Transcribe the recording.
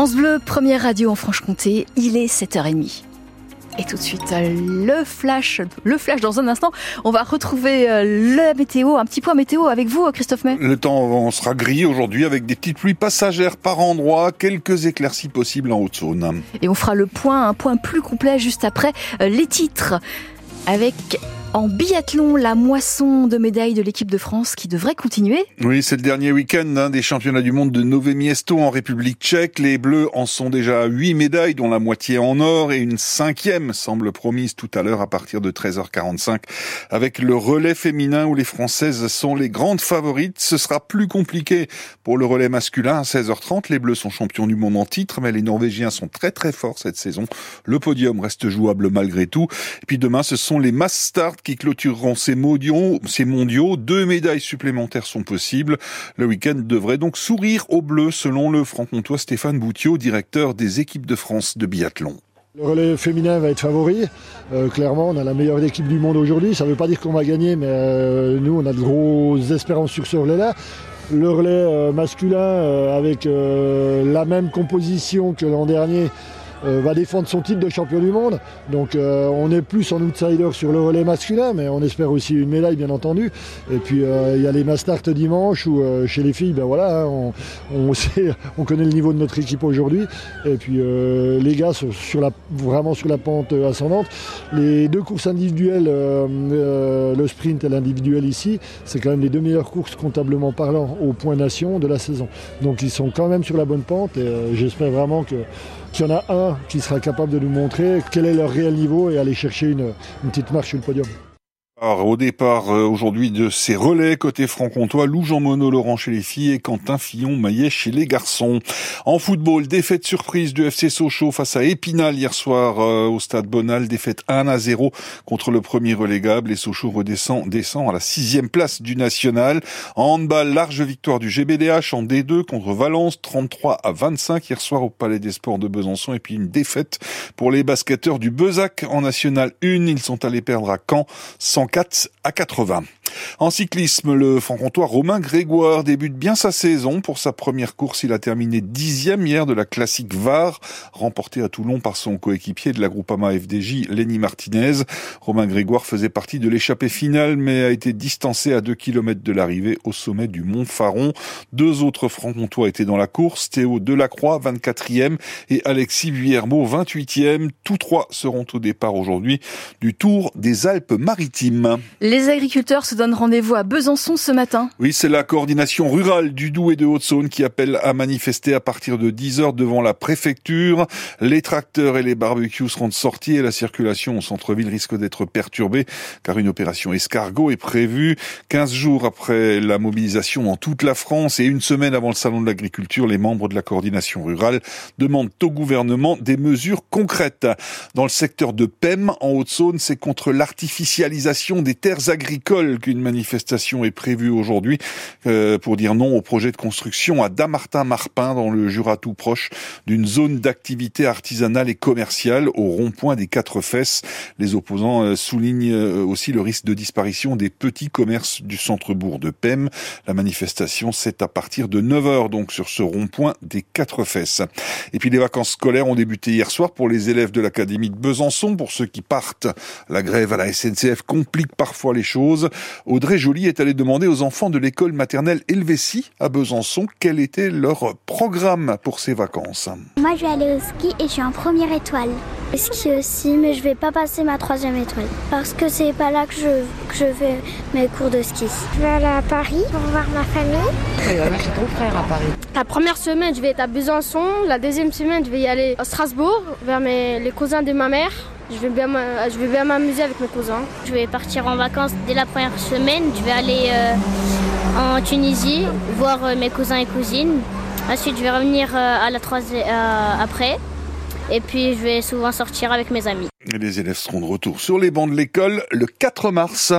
France Bleu, première radio en Franche-Comté, il est 7h30. Et tout de suite, le flash, le flash dans un instant. On va retrouver euh, la météo, un petit point météo avec vous, Christophe May. Le temps sera gris aujourd'hui avec des petites pluies passagères par endroits, quelques éclaircies possibles en Haute-Saône. Et on fera le point, un point plus complet juste après euh, les titres avec en biathlon, la moisson de médailles de l'équipe de France qui devrait continuer. Oui, c'est le dernier week-end hein, des championnats du monde de Nové Miesto en République tchèque. Les Bleus en sont déjà à 8 médailles, dont la moitié en or et une cinquième semble promise tout à l'heure à partir de 13h45 avec le relais féminin où les Françaises sont les grandes favorites. Ce sera plus compliqué pour le relais masculin à 16h30. Les Bleus sont champions du monde en titre, mais les Norvégiens sont très très forts cette saison. Le podium reste jouable malgré tout. Et puis demain, ce sont les mass qui clôtureront ces mondiaux, ces mondiaux. Deux médailles supplémentaires sont possibles. Le week-end devrait donc sourire au bleu, selon le franc-comtois Stéphane Boutiot, directeur des équipes de France de biathlon. Le relais féminin va être favori. Euh, clairement, on a la meilleure équipe du monde aujourd'hui. Ça ne veut pas dire qu'on va gagner, mais euh, nous, on a de grosses espérances sur ce relais-là. Le relais euh, masculin, avec la même composition que l'an dernier, euh, va défendre son titre de champion du monde. Donc euh, on est plus en outsider sur le relais masculin, mais on espère aussi une médaille bien entendu. Et puis euh, il y a les Mastart dimanche où chez les filles, ben voilà, hein, on, connaît le niveau de notre équipe aujourd'hui. Et puis les gars sont vraiment sur la pente ascendante. Les deux courses individuelles, le sprint et l'individuel ici, c'est quand même les deux meilleures courses comptablement parlant au point nation de la saison. Donc ils sont quand même sur la bonne pente et j'espère vraiment que qu'il y en a un qui sera capable de nous montrer quel est leur réel niveau et aller chercher une, une petite marche sur le podium. Alors, au départ euh, aujourd'hui de ces relais côté franc-comtois, Lou Jean Monod Laurent chez les filles et Quentin Fillon Maillet chez les garçons. En football, défaite surprise du FC Sochaux face à Épinal hier soir euh, au stade Bonal, défaite 1 à 0 contre le premier relégable et Sochaux redescend descend à la sixième place du national. En handball, large victoire du GBDH en D2 contre Valence 33 à 25 hier soir au Palais des Sports de Besançon et puis une défaite pour les basketteurs du Bezac en national 1. Ils sont allés perdre à Caen 104 à 80. En cyclisme, le franc-comtois Romain Grégoire débute bien sa saison. Pour sa première course, il a terminé dixième hier de la classique VAR, remportée à Toulon par son coéquipier de la Groupama FDJ, Lenny Martinez. Romain Grégoire faisait partie de l'échappée finale, mais a été distancé à deux kilomètres de l'arrivée au sommet du Mont Faron. Deux autres franc-comtois étaient dans la course, Théo Delacroix, 24e, et Alexis Vuillermo, 28e. Tous trois seront au départ aujourd'hui du Tour des Alpes-Maritimes. Les agriculteurs se rendez-vous à Besançon ce matin. Oui, c'est la coordination rurale du Doubs et de Haute-Saône qui appelle à manifester à partir de 10h devant la préfecture. Les tracteurs et les barbecues seront de sortie et la circulation au centre-ville risque d'être perturbée car une opération escargot est prévue 15 jours après la mobilisation dans toute la France et une semaine avant le salon de l'agriculture. Les membres de la coordination rurale demandent au gouvernement des mesures concrètes. Dans le secteur de PEM, en Haute-Saône, c'est contre l'artificialisation des terres agricoles une manifestation est prévue aujourd'hui euh, pour dire non au projet de construction à Damartin-Marpin dans le Jura tout proche d'une zone d'activité artisanale et commerciale au rond-point des quatre fesses. Les opposants euh, soulignent euh, aussi le risque de disparition des petits commerces du centre-bourg de Pem. La manifestation, c'est à partir de 9h donc sur ce rond-point des quatre fesses. Et puis les vacances scolaires ont débuté hier soir pour les élèves de l'Académie de Besançon. Pour ceux qui partent, la grève à la SNCF complique parfois les choses. Audrey Joly est allée demander aux enfants de l'école maternelle Helvétie à Besançon quel était leur programme pour ces vacances. Moi, je vais aller au ski et je suis en première étoile. Le ski aussi, mais je vais pas passer ma troisième étoile parce que c'est pas là que je, que je fais mes cours de ski. Je vais aller à Paris pour voir ma famille. J'ai ton frère à Paris. La première semaine, je vais être à Besançon. La deuxième semaine, je vais y aller à Strasbourg vers mes, les cousins de ma mère. Je vais bien, je vais bien m'amuser avec mes cousins. Je vais partir en vacances dès la première semaine. Je vais aller euh, en Tunisie voir euh, mes cousins et cousines. Ensuite, je vais revenir euh, à la troisième après. Et puis, je vais souvent sortir avec mes amis. les élèves seront de retour sur les bancs de l'école le 4 mars.